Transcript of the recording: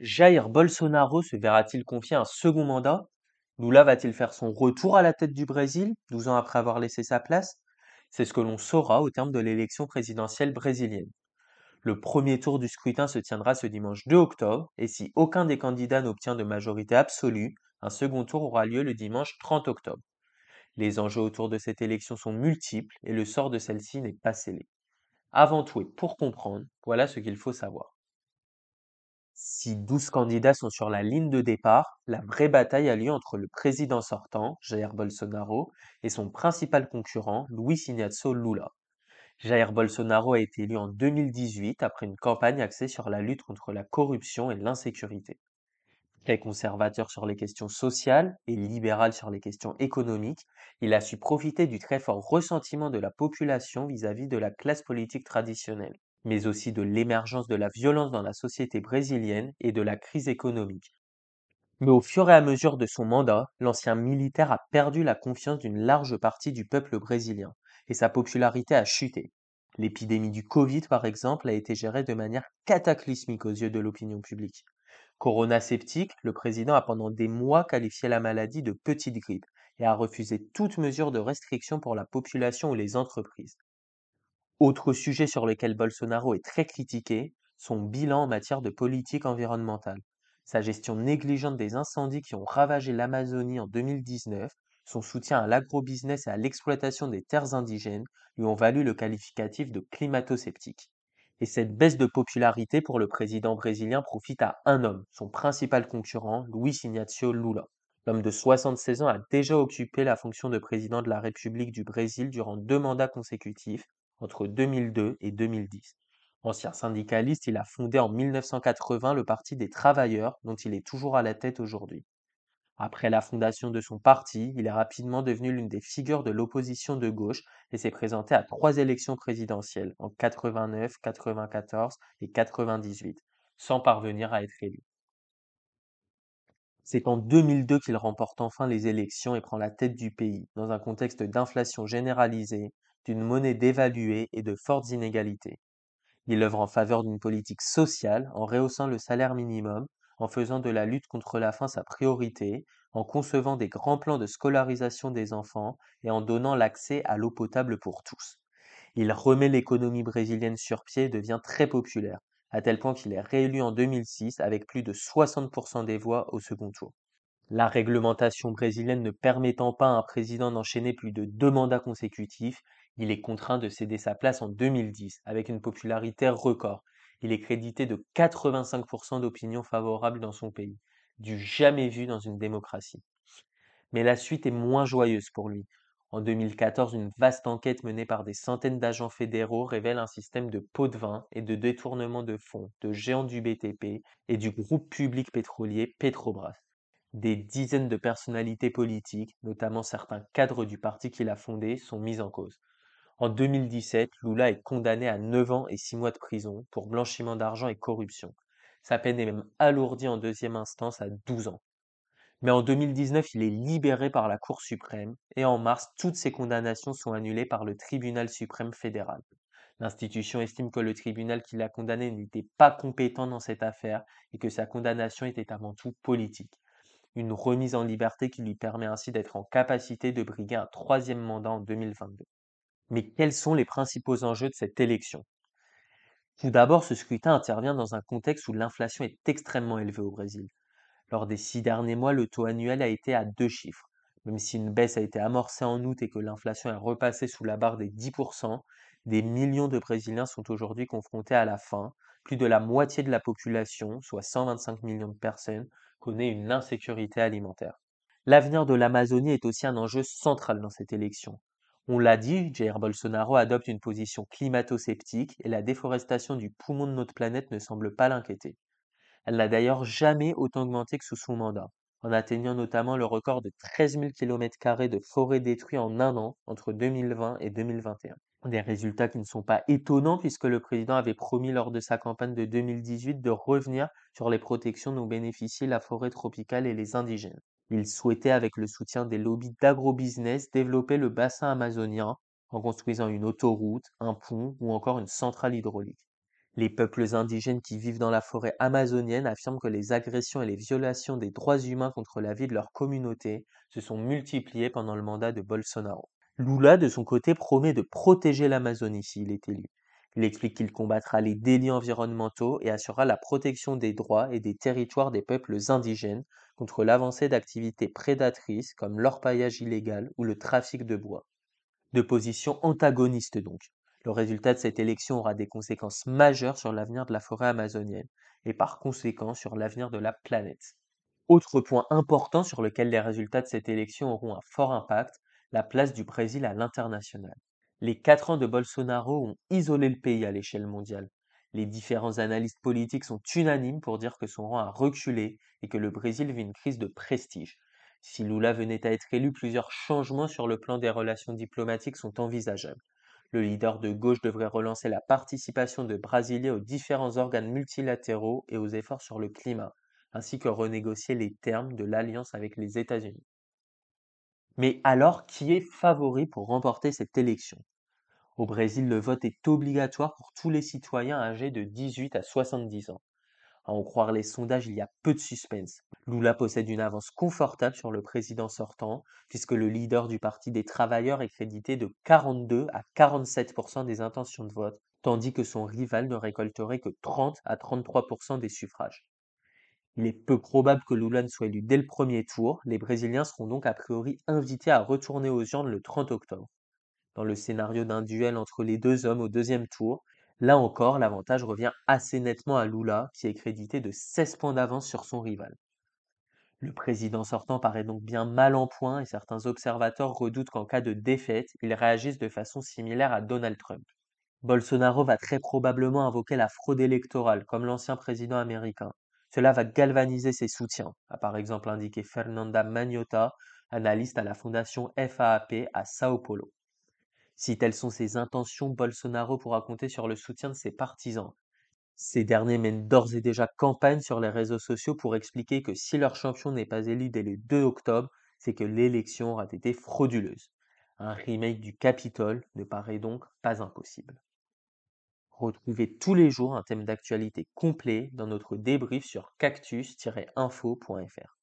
Jair Bolsonaro se verra-t-il confier un second mandat? Lula va-t-il faire son retour à la tête du Brésil, 12 ans après avoir laissé sa place? C'est ce que l'on saura au terme de l'élection présidentielle brésilienne. Le premier tour du scrutin se tiendra ce dimanche 2 octobre, et si aucun des candidats n'obtient de majorité absolue, un second tour aura lieu le dimanche 30 octobre. Les enjeux autour de cette élection sont multiples et le sort de celle-ci n'est pas scellé. Avant tout et pour comprendre, voilà ce qu'il faut savoir. Si 12 candidats sont sur la ligne de départ, la vraie bataille a lieu entre le président sortant, Jair Bolsonaro, et son principal concurrent, Luiz Inácio Lula. Jair Bolsonaro a été élu en 2018 après une campagne axée sur la lutte contre la corruption et l'insécurité. Très conservateur sur les questions sociales et libéral sur les questions économiques, il a su profiter du très fort ressentiment de la population vis-à-vis de la classe politique traditionnelle, mais aussi de l'émergence de la violence dans la société brésilienne et de la crise économique. Mais au fur et à mesure de son mandat, l'ancien militaire a perdu la confiance d'une large partie du peuple brésilien, et sa popularité a chuté. L'épidémie du Covid, par exemple, a été gérée de manière cataclysmique aux yeux de l'opinion publique. Corona sceptique, le président a pendant des mois qualifié la maladie de petite grippe et a refusé toute mesure de restriction pour la population ou les entreprises. Autre sujet sur lequel Bolsonaro est très critiqué, son bilan en matière de politique environnementale. Sa gestion négligente des incendies qui ont ravagé l'Amazonie en 2019, son soutien à l'agrobusiness et à l'exploitation des terres indigènes lui ont valu le qualificatif de climato-sceptique. Et cette baisse de popularité pour le président brésilien profite à un homme, son principal concurrent, Luiz Inácio Lula. L'homme de 76 ans a déjà occupé la fonction de président de la République du Brésil durant deux mandats consécutifs, entre 2002 et 2010. Ancien syndicaliste, il a fondé en 1980 le Parti des travailleurs, dont il est toujours à la tête aujourd'hui. Après la fondation de son parti, il est rapidement devenu l'une des figures de l'opposition de gauche et s'est présenté à trois élections présidentielles en 89, 94 et 98, sans parvenir à être élu. C'est en 2002 qu'il remporte enfin les élections et prend la tête du pays, dans un contexte d'inflation généralisée, d'une monnaie dévaluée et de fortes inégalités. Il œuvre en faveur d'une politique sociale en rehaussant le salaire minimum, en faisant de la lutte contre la faim sa priorité, en concevant des grands plans de scolarisation des enfants et en donnant l'accès à l'eau potable pour tous. Il remet l'économie brésilienne sur pied et devient très populaire, à tel point qu'il est réélu en 2006 avec plus de 60% des voix au second tour. La réglementation brésilienne ne permettant pas à un président d'enchaîner plus de deux mandats consécutifs, il est contraint de céder sa place en 2010 avec une popularité record il est crédité de 85% d'opinions favorables dans son pays, du jamais vu dans une démocratie. Mais la suite est moins joyeuse pour lui. En 2014, une vaste enquête menée par des centaines d'agents fédéraux révèle un système de pots de vin et de détournement de fonds de géants du BTP et du groupe public pétrolier Petrobras. Des dizaines de personnalités politiques, notamment certains cadres du parti qu'il a fondé, sont mises en cause. En 2017, Lula est condamné à 9 ans et 6 mois de prison pour blanchiment d'argent et corruption. Sa peine est même alourdie en deuxième instance à 12 ans. Mais en 2019, il est libéré par la Cour suprême et en mars, toutes ses condamnations sont annulées par le Tribunal suprême fédéral. L'institution estime que le tribunal qui l'a condamné n'était pas compétent dans cette affaire et que sa condamnation était avant tout politique. Une remise en liberté qui lui permet ainsi d'être en capacité de briguer un troisième mandat en 2022. Mais quels sont les principaux enjeux de cette élection? Tout d'abord, ce scrutin intervient dans un contexte où l'inflation est extrêmement élevée au Brésil. Lors des six derniers mois, le taux annuel a été à deux chiffres. Même si une baisse a été amorcée en août et que l'inflation est repassée sous la barre des 10%, des millions de Brésiliens sont aujourd'hui confrontés à la faim. Plus de la moitié de la population, soit 125 millions de personnes, connaît une insécurité alimentaire. L'avenir de l'Amazonie est aussi un enjeu central dans cette élection. On l'a dit, Jair Bolsonaro adopte une position climato-sceptique et la déforestation du poumon de notre planète ne semble pas l'inquiéter. Elle n'a d'ailleurs jamais autant augmenté que sous son mandat, en atteignant notamment le record de 13 000 km de forêts détruites en un an entre 2020 et 2021. Des résultats qui ne sont pas étonnants puisque le président avait promis lors de sa campagne de 2018 de revenir sur les protections dont bénéficient la forêt tropicale et les indigènes. Il souhaitait, avec le soutien des lobbies d'agrobusiness, développer le bassin amazonien en construisant une autoroute, un pont ou encore une centrale hydraulique. Les peuples indigènes qui vivent dans la forêt amazonienne affirment que les agressions et les violations des droits humains contre la vie de leur communauté se sont multipliées pendant le mandat de Bolsonaro. Lula, de son côté, promet de protéger l'Amazonie s'il est élu. Il explique qu'il combattra les délits environnementaux et assurera la protection des droits et des territoires des peuples indigènes contre l'avancée d'activités prédatrices comme l'orpaillage illégal ou le trafic de bois. De positions antagonistes donc. Le résultat de cette élection aura des conséquences majeures sur l'avenir de la forêt amazonienne et par conséquent sur l'avenir de la planète. Autre point important sur lequel les résultats de cette élection auront un fort impact, la place du Brésil à l'international. Les quatre ans de Bolsonaro ont isolé le pays à l'échelle mondiale. Les différents analystes politiques sont unanimes pour dire que son rang a reculé et que le Brésil vit une crise de prestige. Si Lula venait à être élu, plusieurs changements sur le plan des relations diplomatiques sont envisageables. Le leader de gauche devrait relancer la participation de Brasilia aux différents organes multilatéraux et aux efforts sur le climat, ainsi que renégocier les termes de l'alliance avec les États-Unis. Mais alors, qui est favori pour remporter cette élection? Au Brésil, le vote est obligatoire pour tous les citoyens âgés de 18 à 70 ans. À en croire les sondages, il y a peu de suspense. Lula possède une avance confortable sur le président sortant, puisque le leader du Parti des travailleurs est crédité de 42 à 47% des intentions de vote, tandis que son rival ne récolterait que 30 à 33% des suffrages. Il est peu probable que Lula ne soit élu dès le premier tour, les Brésiliens seront donc a priori invités à retourner aux urnes le 30 octobre. Dans le scénario d'un duel entre les deux hommes au deuxième tour, Là encore, l'avantage revient assez nettement à Lula, qui est crédité de 16 points d'avance sur son rival. Le président sortant paraît donc bien mal en point et certains observateurs redoutent qu'en cas de défaite, il réagisse de façon similaire à Donald Trump. Bolsonaro va très probablement invoquer la fraude électorale, comme l'ancien président américain. Cela va galvaniser ses soutiens, a par exemple indiqué Fernanda Magnota, analyste à la fondation FAAP à Sao Paulo. Si telles sont ses intentions, Bolsonaro pourra compter sur le soutien de ses partisans. Ces derniers mènent d'ores et déjà campagne sur les réseaux sociaux pour expliquer que si leur champion n'est pas élu dès le 2 octobre, c'est que l'élection aura été frauduleuse. Un remake du Capitole ne paraît donc pas impossible. Retrouvez tous les jours un thème d'actualité complet dans notre débrief sur cactus-info.fr.